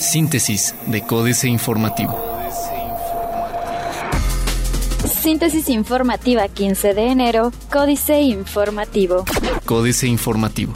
Síntesis de Códice Informativo. Síntesis informativa 15 de enero, Códice Informativo. Códice Informativo.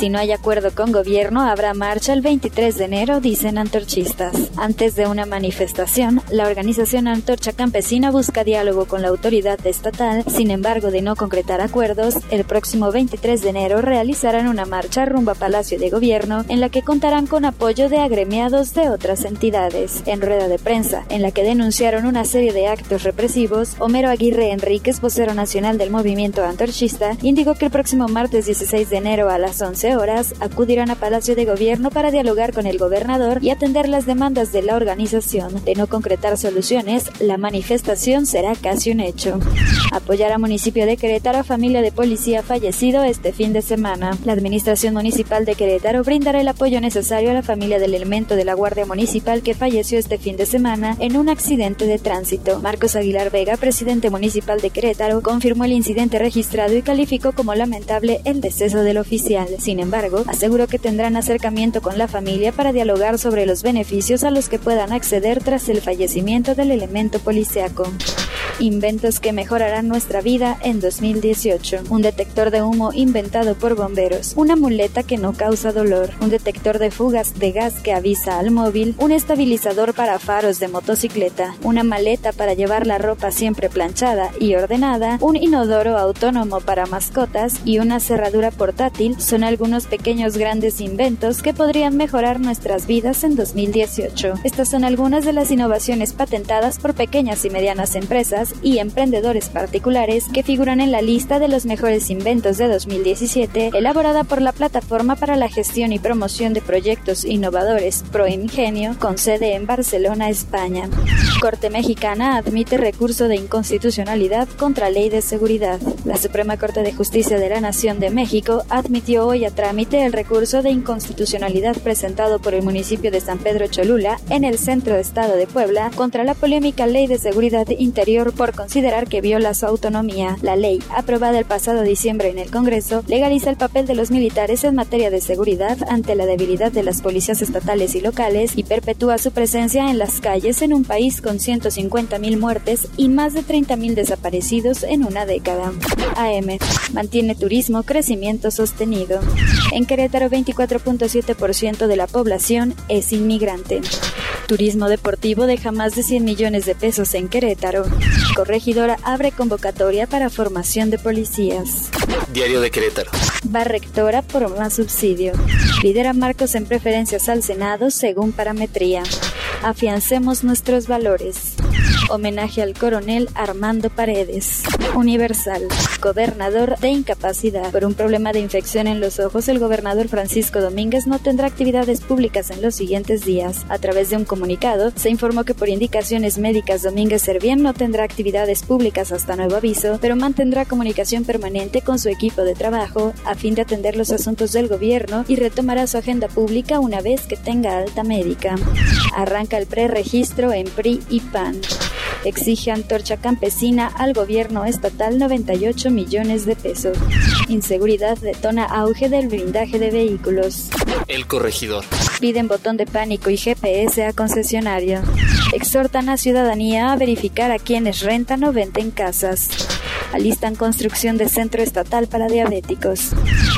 Si no hay acuerdo con gobierno, habrá marcha el 23 de enero, dicen antorchistas. Antes de una manifestación, la organización Antorcha Campesina busca diálogo con la autoridad estatal. Sin embargo, de no concretar acuerdos, el próximo 23 de enero realizarán una marcha rumbo a Palacio de Gobierno en la que contarán con apoyo de agremiados de otras entidades. En rueda de prensa, en la que denunciaron una serie de actos represivos, Homero Aguirre Enríquez, vocero nacional del movimiento antorchista, indicó que el próximo martes 16 de enero a las 11 horas acudirán a Palacio de Gobierno para dialogar con el gobernador y atender las demandas de la organización. De no concretar soluciones, la manifestación será casi un hecho. Apoyar a municipio de Querétaro a familia de policía fallecido este fin de semana. La Administración Municipal de Querétaro brindará el apoyo necesario a la familia del elemento de la Guardia Municipal que falleció este fin de semana en un accidente de tránsito. Marcos Aguilar Vega, presidente municipal de Querétaro, confirmó el incidente registrado y calificó como lamentable el deceso del oficial. Sin embargo, aseguró que tendrán acercamiento con la familia para dialogar sobre los beneficios a los que puedan acceder tras el fallecimiento del elemento policiaco. Inventos que mejorarán nuestra vida en 2018. Un detector de humo inventado por bomberos. Una muleta que no causa dolor. Un detector de fugas de gas que avisa al móvil. Un estabilizador para faros de motocicleta. Una maleta para llevar la ropa siempre planchada y ordenada. Un inodoro autónomo para mascotas y una cerradura portátil son algunos pequeños grandes inventos que podrían mejorar nuestras vidas en 2018. Estas son algunas de las innovaciones patentadas por pequeñas y medianas empresas y emprendedores particulares que figuran en la lista de los mejores inventos de 2017, elaborada por la Plataforma para la Gestión y Promoción de Proyectos Innovadores ProIngenio, con sede en Barcelona, España. Corte Mexicana admite recurso de inconstitucionalidad contra Ley de Seguridad. La Suprema Corte de Justicia de la Nación de México admitió hoy a trámite el recurso de inconstitucionalidad presentado por el municipio de San Pedro Cholula en el centro de Estado de Puebla contra la polémica Ley de Seguridad Interior por considerar que viola su autonomía. La ley, aprobada el pasado diciembre en el Congreso, legaliza el papel de los militares en materia de seguridad ante la debilidad de las policías estatales y locales y perpetúa su presencia en las calles en un país con 150.000 muertes y más de 30.000 desaparecidos en una década. AM. Mantiene turismo crecimiento sostenido. En Querétaro, 24.7% de la población es inmigrante. Turismo deportivo deja más de 100 millones de pesos en Querétaro. Corregidora abre convocatoria para formación de policías. Diario de Querétaro. Va rectora por más subsidio. Lidera Marcos en preferencias al Senado según parametría. Afiancemos nuestros valores. Homenaje al coronel Armando Paredes. Universal. Gobernador de incapacidad. Por un problema de infección en los ojos, el gobernador Francisco Domínguez no tendrá actividades públicas en los siguientes días. A través de un comunicado, se informó que por indicaciones médicas Domínguez Servién no tendrá actividades públicas hasta nuevo aviso, pero mantendrá comunicación permanente con su equipo de trabajo a fin de atender los asuntos del gobierno y retomará su agenda pública una vez que tenga alta médica. Arranca el preregistro en PRI y PAN. Exige antorcha campesina al gobierno estatal 98 millones de pesos. Inseguridad detona auge del blindaje de vehículos. El corregidor. Piden botón de pánico y GPS a concesionario. Exhortan a ciudadanía a verificar a quienes rentan o venden casas. Alistan construcción de centro estatal para diabéticos.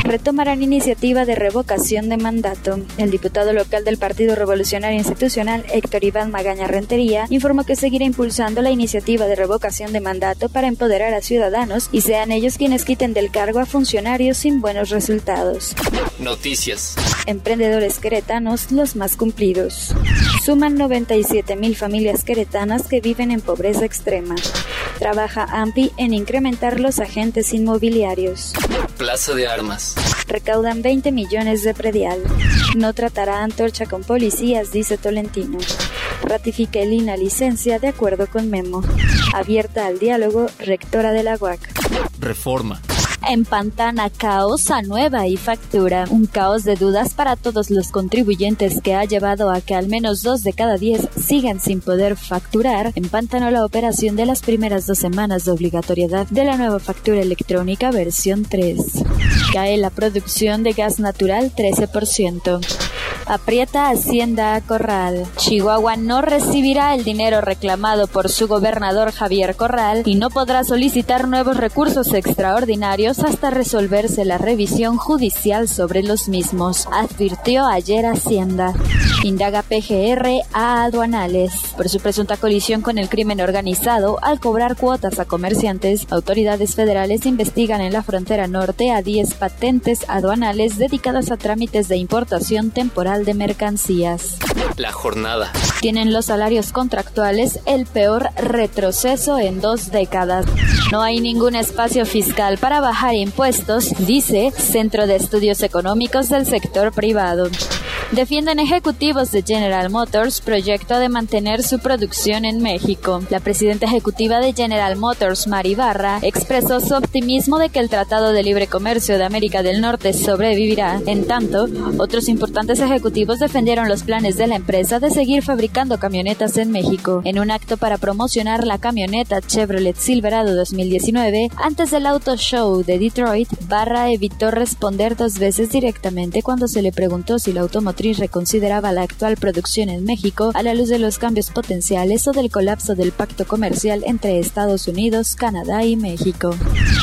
Retomarán iniciativa de revocación de mandato. El diputado local del Partido Revolucionario Institucional, Héctor Iván Magaña Rentería, informó que seguirá impulsando la iniciativa de revocación de mandato para empoderar a ciudadanos y sean ellos quienes quiten del cargo a funcionarios sin buenos resultados. Noticias. Emprendedores queretanos los más cumplidos. Suman 97 mil familias queretanas que viven en pobreza extrema. Trabaja AMPI en incrementar los agentes inmobiliarios. Plaza de Armas. Recaudan 20 millones de predial. No tratará antorcha con policías, dice Tolentino. Ratifica el INA licencia de acuerdo con Memo. Abierta al diálogo, rectora de la UAC. Reforma. En Pantana, caos a nueva y factura. Un caos de dudas para todos los contribuyentes que ha llevado a que al menos dos de cada diez sigan sin poder facturar. En Pantano la operación de las primeras dos semanas de obligatoriedad de la nueva factura electrónica versión 3. Cae la producción de gas natural 13%. Aprieta Hacienda Corral. Chihuahua no recibirá el dinero reclamado por su gobernador Javier Corral y no podrá solicitar nuevos recursos extraordinarios hasta resolverse la revisión judicial sobre los mismos, advirtió ayer Hacienda. Indaga PGR a aduanales por su presunta colisión con el crimen organizado al cobrar cuotas a comerciantes. Autoridades federales investigan en la frontera norte a 10 patentes aduanales dedicadas a trámites de importación temporal de mercancías. La jornada. Tienen los salarios contractuales el peor retroceso en dos décadas. No hay ningún espacio fiscal para bajar impuestos, dice Centro de Estudios Económicos del Sector Privado. Defienden ejecutivos de General Motors proyecto de mantener su producción en México. La presidenta ejecutiva de General Motors, Mari Barra, expresó su optimismo de que el Tratado de Libre Comercio de América del Norte sobrevivirá. En tanto, otros importantes ejecutivos defendieron los planes de la empresa de seguir fabricando camionetas en México. En un acto para promocionar la camioneta Chevrolet Silverado 2019, antes del Auto Show de Detroit, Barra evitó responder dos veces directamente cuando se le preguntó si la automotriz reconsideraba la actual producción en México a la luz de los cambios potenciales o del colapso del pacto comercial entre Estados Unidos, Canadá y México.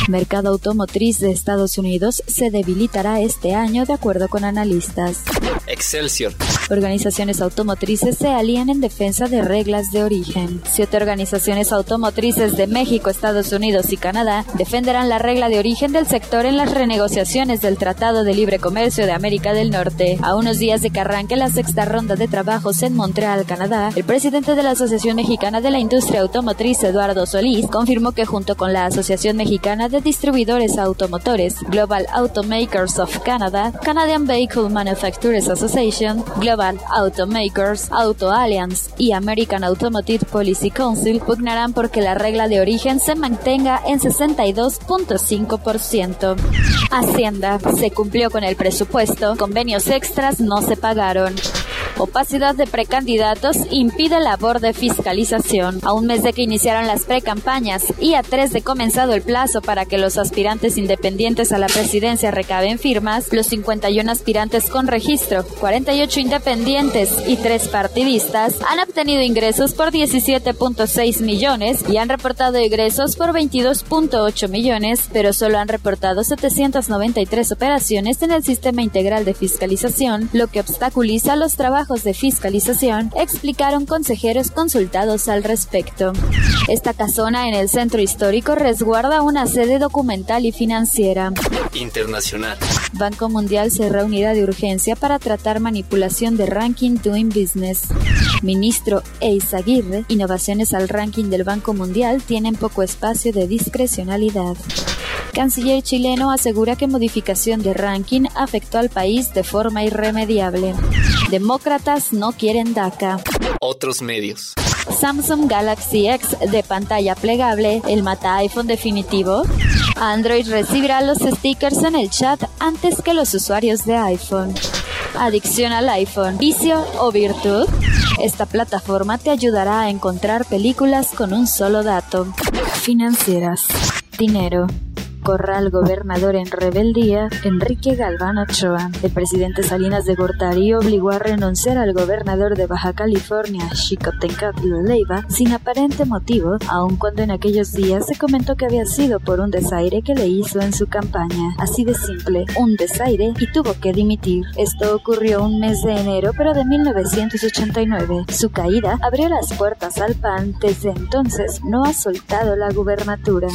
Mercado automotriz de Estados Unidos se debilitará este año de acuerdo con analistas. Excelsior. Organizaciones automotrices se alían en defensa de reglas de origen. Siete organizaciones automotrices de México, Estados Unidos y Canadá defenderán la regla de origen del sector en las renegociaciones del Tratado de Libre Comercio de América del Norte. A unos días de que arranque la sexta ronda de trabajos en Montreal, Canadá, el presidente de la Asociación Mexicana de la Industria Automotriz, Eduardo Solís, confirmó que junto con la Asociación Mexicana de Distribuidores Automotores, Global Automakers of Canada, Canadian Vehicle Manufacturers Association, Global Automakers, Auto Alliance y American Automotive Policy Council pugnarán porque la regla de origen se mantenga en 62.5%. Hacienda se cumplió con el presupuesto, convenios extras no se pagaron. Opacidad de precandidatos impide labor de fiscalización. A un mes de que iniciaron las precampañas y a tres de comenzado el plazo para que los aspirantes independientes a la presidencia recaben firmas, los 51 aspirantes con registro, 48 independientes y tres partidistas han obtenido ingresos por 17.6 millones y han reportado ingresos por 22.8 millones, pero solo han reportado 793 operaciones en el sistema integral de fiscalización, lo que obstaculiza los trabajos de fiscalización, explicaron consejeros consultados al respecto. Esta casona en el centro histórico resguarda una sede documental y financiera. Internacional. Banco Mundial se reunirá de urgencia para tratar manipulación de ranking Doing Business. Ministro Eizaguirre, innovaciones al ranking del Banco Mundial tienen poco espacio de discrecionalidad. Canciller chileno asegura que modificación de ranking afectó al país de forma irremediable. Demócratas no quieren DACA. Otros medios. Samsung Galaxy X de pantalla plegable, el mata iPhone definitivo. Android recibirá los stickers en el chat antes que los usuarios de iPhone. Adicción al iPhone, vicio o virtud. Esta plataforma te ayudará a encontrar películas con un solo dato. Financieras. Dinero. Corral gobernador en rebeldía, Enrique Galván Ochoa. El presidente Salinas de Gortari obligó a renunciar al gobernador de Baja California, Xicotencatl Leiva, sin aparente motivo, aun cuando en aquellos días se comentó que había sido por un desaire que le hizo en su campaña. Así de simple, un desaire y tuvo que dimitir. Esto ocurrió un mes de enero, pero de 1989. Su caída abrió las puertas al PAN. Desde entonces no ha soltado la gubernatura.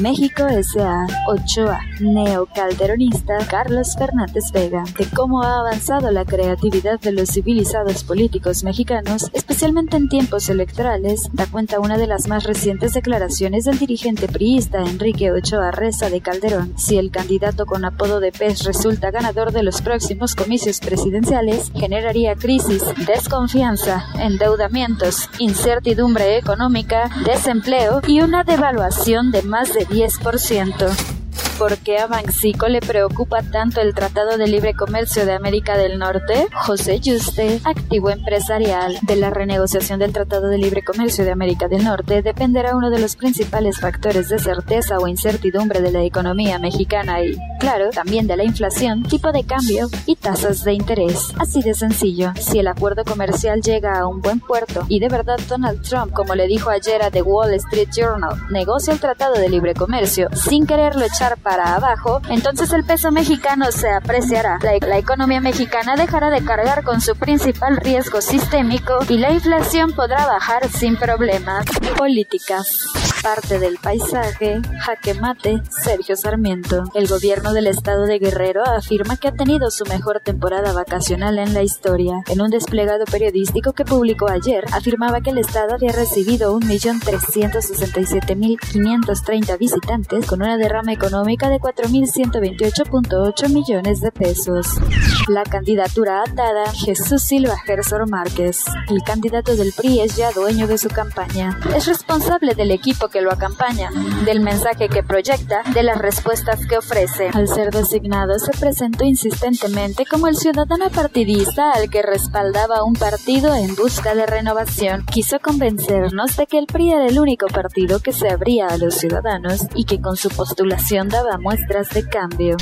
México S.A. Ochoa, neocalderonista Carlos Fernández Vega, de cómo ha avanzado la creatividad de los civilizados políticos mexicanos, especialmente en tiempos electorales, da cuenta una de las más recientes declaraciones del dirigente priista Enrique Ochoa Reza de Calderón. Si el candidato con apodo de pez resulta ganador de los próximos comicios presidenciales, generaría crisis, desconfianza, endeudamientos, incertidumbre económica, desempleo y una devaluación de más de 10%. ¿Por qué a Banxico le preocupa tanto el Tratado de Libre Comercio de América del Norte? José Yuste, activo empresarial de la renegociación del Tratado de Libre Comercio de América del Norte, dependerá uno de los principales factores de certeza o incertidumbre de la economía mexicana y, claro, también de la inflación, tipo de cambio y tasas de interés. Así de sencillo, si el acuerdo comercial llega a un buen puerto y de verdad Donald Trump, como le dijo ayer a The Wall Street Journal, negocia el Tratado de Libre Comercio sin quererlo echar para abajo, entonces el peso mexicano se apreciará. La, la economía mexicana dejará de cargar con su principal riesgo sistémico y la inflación podrá bajar sin problemas. Políticas parte del paisaje, jaque mate, Sergio Sarmiento. El gobierno del estado de Guerrero afirma que ha tenido su mejor temporada vacacional en la historia. En un desplegado periodístico que publicó ayer, afirmaba que el estado había recibido 1.367.530 visitantes con una derrama económica de 4.128.8 millones de pesos. La candidatura atada, Jesús Silva Gersor Márquez. El candidato del PRI es ya dueño de su campaña. Es responsable del equipo que lo acompaña, del mensaje que proyecta, de las respuestas que ofrece. Al ser designado, se presentó insistentemente como el ciudadano partidista al que respaldaba un partido en busca de renovación. Quiso convencernos de que el PRI era el único partido que se abría a los ciudadanos y que con su postulación daba muestras de cambio.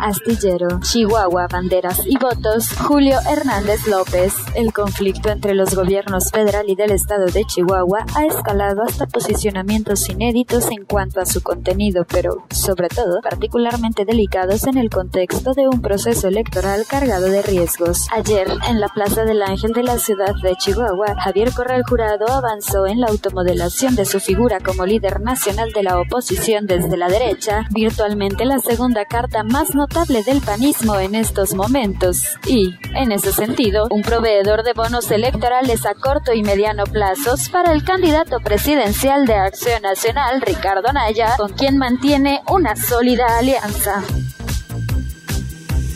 Astillero, Chihuahua, banderas y votos, Julio Hernández López. El conflicto entre los gobiernos federal y del estado de Chihuahua ha escalado hasta posicionamientos inéditos en cuanto a su contenido, pero, sobre todo, particularmente delicados en el contexto de un proceso electoral cargado de riesgos. Ayer, en la Plaza del Ángel de la ciudad de Chihuahua, Javier Corral Jurado avanzó en la automodelación de su figura como líder nacional de la oposición desde la derecha, virtualmente la segunda carta más notable del panismo en estos momentos, y, en ese sentido, un proveedor de bonos electorales a corto y mediano plazos para el candidato presidencial de Acción Nacional Ricardo Naya, con quien mantiene una sólida alianza.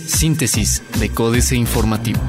Síntesis de Códice Informativo.